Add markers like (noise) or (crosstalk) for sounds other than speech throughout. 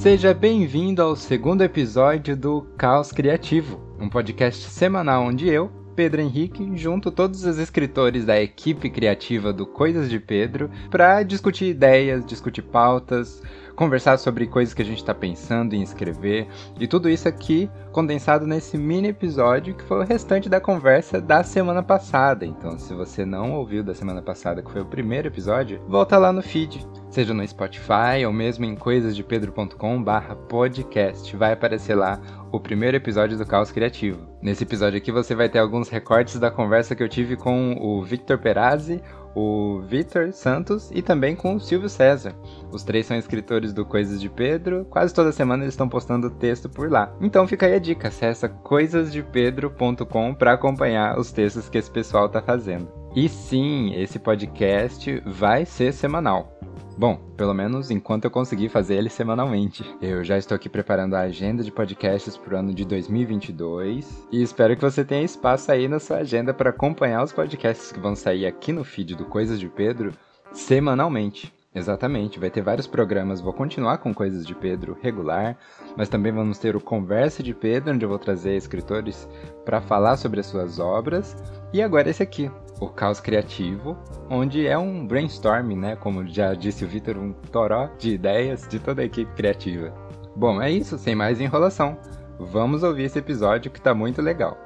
Seja bem-vindo ao segundo episódio do Caos Criativo, um podcast semanal onde eu, Pedro Henrique, junto todos os escritores da equipe criativa do Coisas de Pedro para discutir ideias, discutir pautas, conversar sobre coisas que a gente está pensando em escrever e tudo isso aqui condensado nesse mini episódio que foi o restante da conversa da semana passada. Então, se você não ouviu da semana passada, que foi o primeiro episódio, volta lá no feed, seja no Spotify ou mesmo em coisasdepedro.com/podcast. Vai aparecer lá o primeiro episódio do Caos Criativo. Nesse episódio aqui você vai ter alguns recortes da conversa que eu tive com o Victor Perazzi, o Vitor Santos e também com o Silvio César. Os três são escritores do Coisas de Pedro, quase toda semana eles estão postando texto por lá. Então fica aí a dica, acessa coisasdepedro.com para acompanhar os textos que esse pessoal está fazendo. E sim, esse podcast vai ser semanal. Bom, pelo menos enquanto eu conseguir fazer ele semanalmente. Eu já estou aqui preparando a agenda de podcasts para o ano de 2022 e espero que você tenha espaço aí na sua agenda para acompanhar os podcasts que vão sair aqui no feed do Coisas de Pedro semanalmente. Exatamente, vai ter vários programas. Vou continuar com Coisas de Pedro regular, mas também vamos ter o Conversa de Pedro, onde eu vou trazer escritores para falar sobre as suas obras. E agora esse aqui, o Caos Criativo, onde é um brainstorming, né? Como já disse o Vitor, um toró de ideias de toda a equipe criativa. Bom, é isso, sem mais enrolação. Vamos ouvir esse episódio que tá muito legal.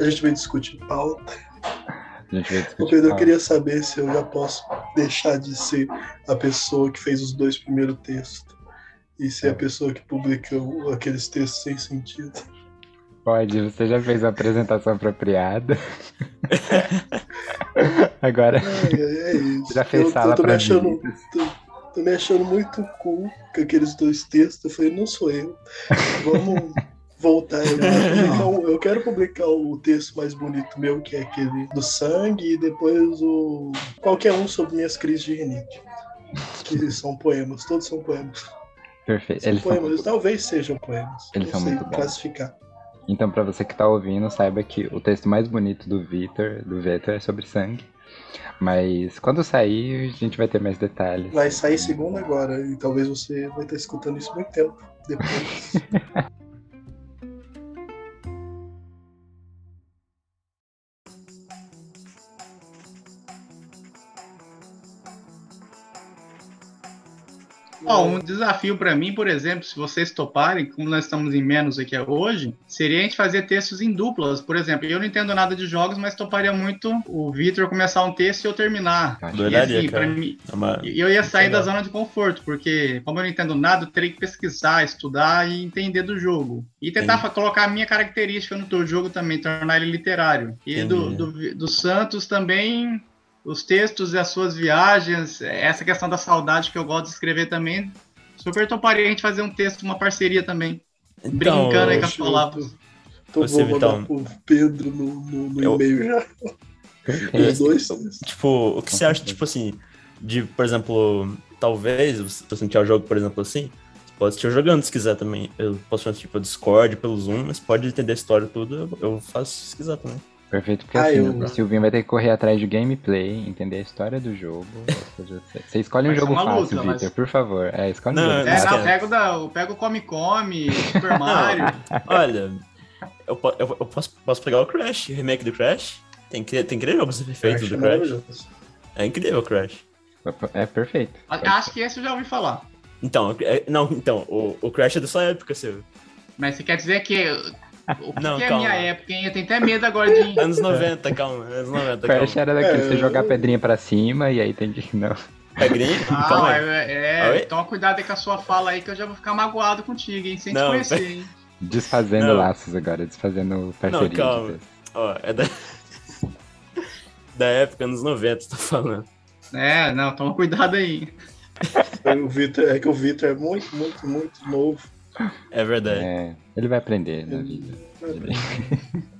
A gente vai discutir pauta. A gente vai discutir Pedro, eu queria saber se eu já posso deixar de ser a pessoa que fez os dois primeiros textos e ser a pessoa que publica o- aqueles textos sem sentido. Pode, você já fez a apresentação apropriada. (laughs) Agora É, é isso. já fez eu, sala eu tô me achando, tô, tô me achando muito cool com aqueles dois textos. Eu falei, não sou eu. Vamos voltar. Eu quero, publicar um- eu quero publicar o texto mais bonito meu, que é aquele do sangue, e depois o qualquer um sobre minhas crises de rinite. Que são poemas, todos são poemas. Perfeito. São Eles são poemas, talvez sejam poemas. Eles não são sei muito bons. classificar. Então, pra você que tá ouvindo, saiba que o texto mais bonito do Vitor, do Vitor, é sobre sangue. Mas quando sair, a gente vai ter mais detalhes. Vai sair segunda agora, e talvez você vai estar escutando isso muito tempo depois. (laughs) Ó, um desafio para mim, por exemplo, se vocês toparem, como nós estamos em menos aqui hoje, seria a gente fazer textos em duplas. Por exemplo, eu não entendo nada de jogos, mas toparia muito o Vitor começar um texto e eu terminar. Acho E Doidaria, assim, cara. mim, É uma- eu ia sair da zona de conforto, porque como eu não entendo nada, eu teria que pesquisar, estudar e entender do jogo. E tentar fa- colocar a minha característica no teu jogo também, tornar ele literário. E do, do, do Santos também, os textos e as suas viagens, essa questão da saudade que eu gosto de escrever também. Super toparia a gente fazer um texto, uma parceria também. Então, brincando aí com eu as palavras. Então Você, vou mandar Vitão. pro Pedro no, no, no Eu- e-mail já. Perfeito. Os dois. tipo, o que você acha, tipo assim, de, por exemplo, talvez, se você sentir o jogo, por exemplo, assim, você pode assistir jogando se quiser também. Eu posso fazer, tipo, Discord, pelo Zoom, mas pode entender a história e tudo, eu, eu faço se quiser também. Perfeito, porque Ah, assim, eu- o Silvinho vai ter que correr atrás de gameplay, entender a história do jogo. (laughs) seja, você- escolhe um jogo fácil, luta, Victor, mas- por favor. É, escolhe um Não, jogo não É, fácil. não, esquece. eu pego, da, eu pego Come Come, Super (laughs) Mario. Olha, eu, eu, eu posso, posso pegar o Crash, o remake do Crash. Tem que tem incrível jogos perfeitos do Crash. maravilhoso. É incrível o Crash. É perfeito. Acho que esse eu já ouvi falar. Então, é- não, então, o, o Crash é da sua época, seu. Mas você quer dizer que. Não, que é minha época, hein? Eu tenho até medo agora de. (laughs) Anos 90, calma, anos 90, Crash era daquele, É, você jogar pedrinha pra cima e aí tem que. (laughs) Não. Pegrinho? Ah, calma aí. é, é, Oi? toma cuidado aí com a sua fala aí que eu já vou ficar magoado contigo, hein? Sem te Não, conhecer, (laughs) hein? Desfazendo Não. laços agora, desfazendo parceria. de calma. Ó, é da... da época, anos 90, você tá falando. É, não, toma cuidado aí. O Vitor, é que o Vitor é muito, muito, muito novo. É verdade. É, ele vai aprender na vida. (laughs)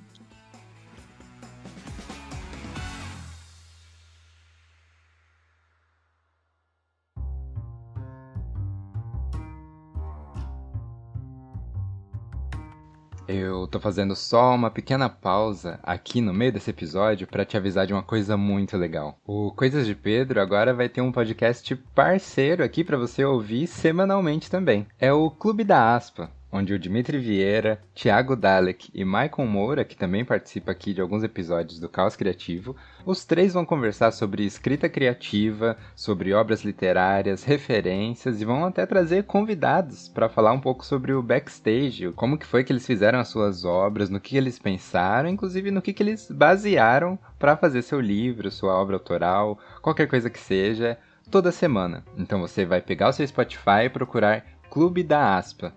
Eu tô fazendo só uma pequena pausa aqui no meio desse episódio para te avisar de uma coisa muito legal. O Coisas de Pedro agora vai ter um podcast parceiro aqui para você ouvir semanalmente também. É o Clube da Aspa onde o Dimitri Vieira, Thiago Dalek e Michael Moura, que também participa aqui de alguns episódios do Caos Criativo, os três vão conversar sobre escrita criativa, sobre obras literárias, referências e vão até trazer convidados para falar um pouco sobre o backstage, como que foi que eles fizeram as suas obras, no que eles pensaram, inclusive no que, que eles basearam para fazer seu livro, sua obra autoral, qualquer coisa que seja, toda semana. Então você vai pegar o seu Spotify e procurar Clube da Aspa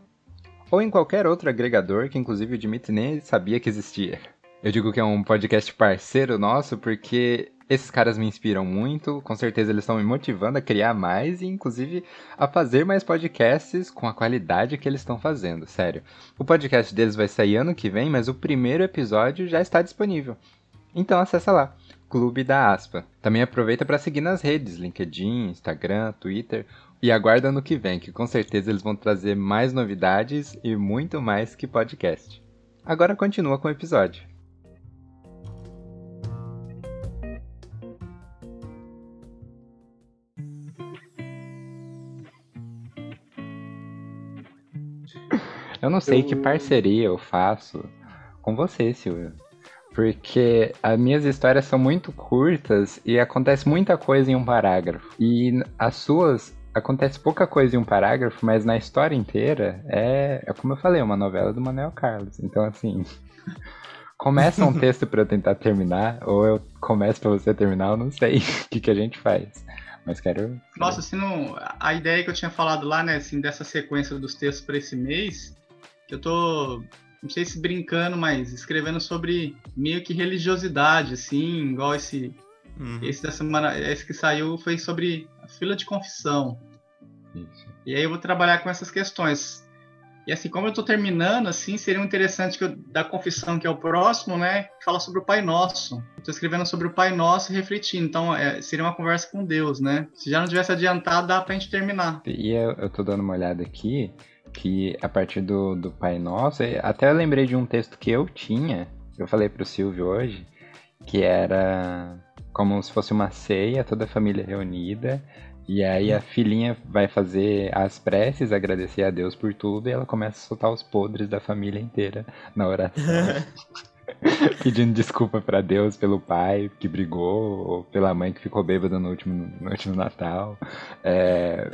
ou em qualquer outro agregador que inclusive o Dimitri nem sabia que existia. Eu digo que é um podcast parceiro nosso porque esses caras me inspiram muito, com certeza eles estão me motivando a criar mais e inclusive a fazer mais podcasts com a qualidade que eles estão fazendo, sério. O podcast deles vai sair ano que vem, mas o primeiro episódio já está disponível. Então acessa lá, Clube da Aspa. Também aproveita para seguir nas redes, LinkedIn, Instagram, Twitter. E aguarda no que vem, que com certeza eles vão trazer mais novidades e muito mais que podcast. Agora continua com o episódio. Eu não sei eu... que parceria eu faço com você, Silvio. Porque as minhas histórias são muito curtas e acontece muita coisa em um parágrafo. E as suas acontece pouca coisa em um parágrafo, mas na história inteira é, é como eu falei, uma novela do Manuel Carlos. Então, assim, (laughs) começa um texto para eu tentar terminar, ou eu começo para você terminar, eu não sei (laughs) o que, que a gente faz. Mas quero. Nossa, assim, não, a ideia que eu tinha falado lá, né, assim, dessa sequência dos textos para esse mês, que eu tô, não sei se brincando, mas escrevendo sobre meio que religiosidade, assim, igual esse Uhum. Esse da semana, esse que saiu foi sobre fila de confissão. Isso. E aí eu vou trabalhar com essas questões. E assim, como eu estou terminando, assim, seria interessante que eu, da confissão, que é o próximo, né, fala sobre o Pai Nosso. Estou escrevendo sobre o Pai Nosso e refletindo. Então, é, seria uma conversa com Deus, né? Se já não tivesse adiantado, dá para a gente terminar. E eu, eu tô dando uma olhada aqui, que a partir do, do Pai Nosso, até eu lembrei de um texto que eu tinha, eu falei para o Silvio hoje, que era como se fosse uma ceia, toda a família reunida. E aí a filhinha vai fazer as preces, agradecer a Deus por tudo, e ela começa a soltar os podres da família inteira na oração. (laughs) (laughs) Pedindo desculpa para Deus pelo pai que brigou, ou pela mãe que ficou bêbada no último, no último Natal. É...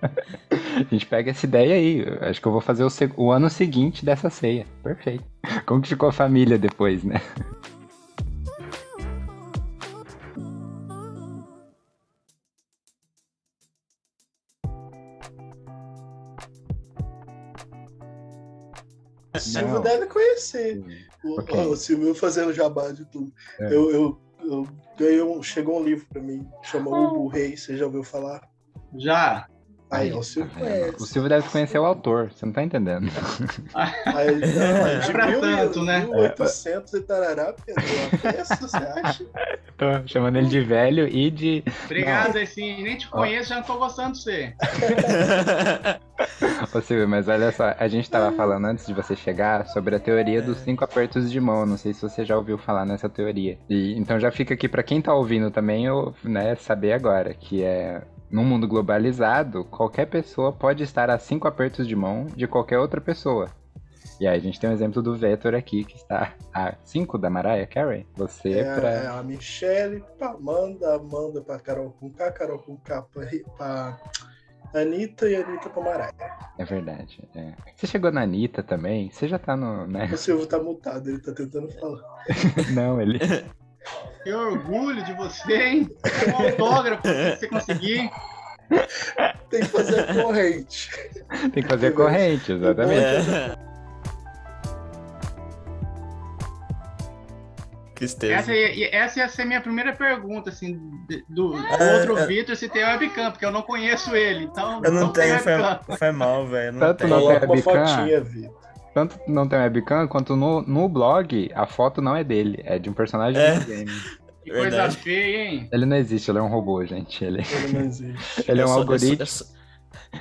(laughs) a gente pega essa ideia aí. Acho que eu vou fazer o, o ano seguinte dessa ceia. Perfeito. Como que ficou a família depois, né? Conhecer. O, okay. o Silvio fazendo jabá de tudo. É. Eu, eu, eu ganhei um, chegou um livro para mim, chama oh. O Rei, você já ouviu falar? Já. Aí, o Silvio conhece. O Silvio deve conhecer o autor, você não tá entendendo. Aí, não, de pra mil, tanto, né? 1800 e tarará, Pedro. você acha? (laughs) Tô chamando ele de velho e de... Obrigado, assim, nem te conheço, já não tô gostando de você. (laughs) Ô Silvio, mas olha só, a gente tava falando antes de você chegar sobre a teoria dos cinco apertos de mão. Não sei se você já ouviu falar nessa teoria. E então já fica aqui para quem tá ouvindo também, eu, né, saber agora que é num mundo globalizado, qualquer pessoa pode estar a cinco apertos de mão de qualquer outra pessoa. E aí a gente tem um exemplo do Vetor aqui, que está a cinco da Mariah Carey. Você é, pra... É a Michelle pra Amanda, Amanda pra Carol com K, Carol com K pra, pra Anitta e Anitta pra Mariah. É verdade. É. Você chegou na Anitta também? Você já tá no. Né? O Silvio tá mutado, ele tá tentando falar. (laughs) Não, ele. (laughs) Que orgulho de você, hein? Um autógrafo se você conseguir. Tem que fazer corrente. Tem que fazer corrente, exatamente. É. Essa, ia, essa ia ser minha primeira pergunta, assim, do, do é, outro é, Vitor, se tem webcam, porque eu não conheço ele, então... Eu não, não tenho, foi, foi, mal, velho. Tanto não tem webcam, tanto não tem webcam, quanto no, no blog, a foto não é dele, é de um personagem é. do game. Que coisa feia, hein? Ele não existe, ele é um robô, gente. Ele, ele não existe. (laughs) ele é um sou, algoritmo. Eu sou,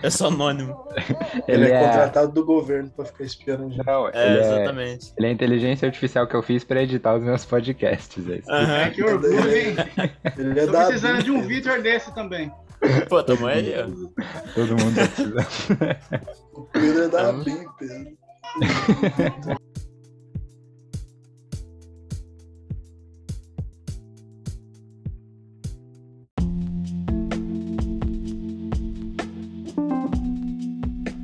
É só anônimo. (laughs) Ele, é, contratado do governo pra ficar espiando gente. Não, É, ele exatamente. Ele é a inteligência artificial que eu fiz pra editar os meus podcasts. É. Aham. Que orgulho, hein? (laughs) Ele é Tô precisando de um. Vitor desse também. Pô, tamo aí, ó. Todo mundo tá precisando. O Pedro é da. BIM, Pedro.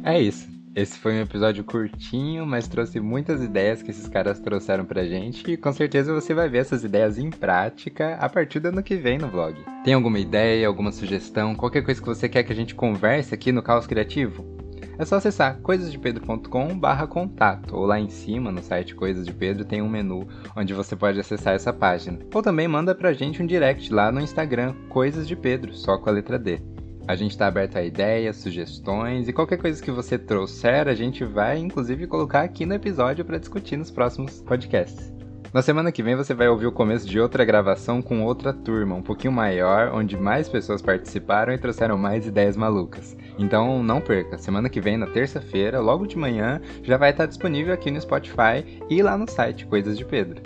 É isso. Esse foi um episódio curtinho, mas trouxe muitas ideias que esses caras trouxeram pra gente e com certeza você vai ver essas ideias em prática a partir do ano que vem no vlog. Tem alguma ideia, alguma sugestão, qualquer coisa que você quer que a gente converse aqui no Caos Criativo? É só acessar coisasdepedro.com barra contato ou lá em cima no site Coisas de Pedro tem um menu onde você pode acessar essa página. Ou também manda pra gente um direct lá no Instagram Coisas de Pedro, só com a letra D. A gente está aberto a ideias, sugestões e qualquer coisa que você trouxer, a gente vai inclusive colocar aqui no episódio para discutir nos próximos podcasts. Na semana que vem você vai ouvir o começo de outra gravação com outra turma, um pouquinho maior, onde mais pessoas participaram e trouxeram mais ideias malucas. Então não perca, semana que vem, na terça-feira, logo de manhã, já vai estar disponível aqui no Spotify e lá no site Coisas de Pedro.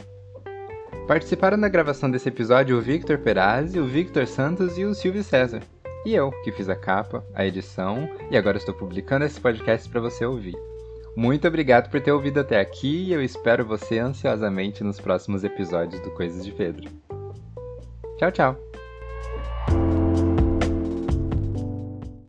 Participaram da gravação desse episódio o Victor Perazzi, o Victor Santos e o Silvio César. E eu, que fiz a capa, a edição e agora estou publicando esse podcast para você ouvir. Muito obrigado por ter ouvido até aqui e eu espero você ansiosamente nos próximos episódios do Coisas de Pedro. Tchau, tchau!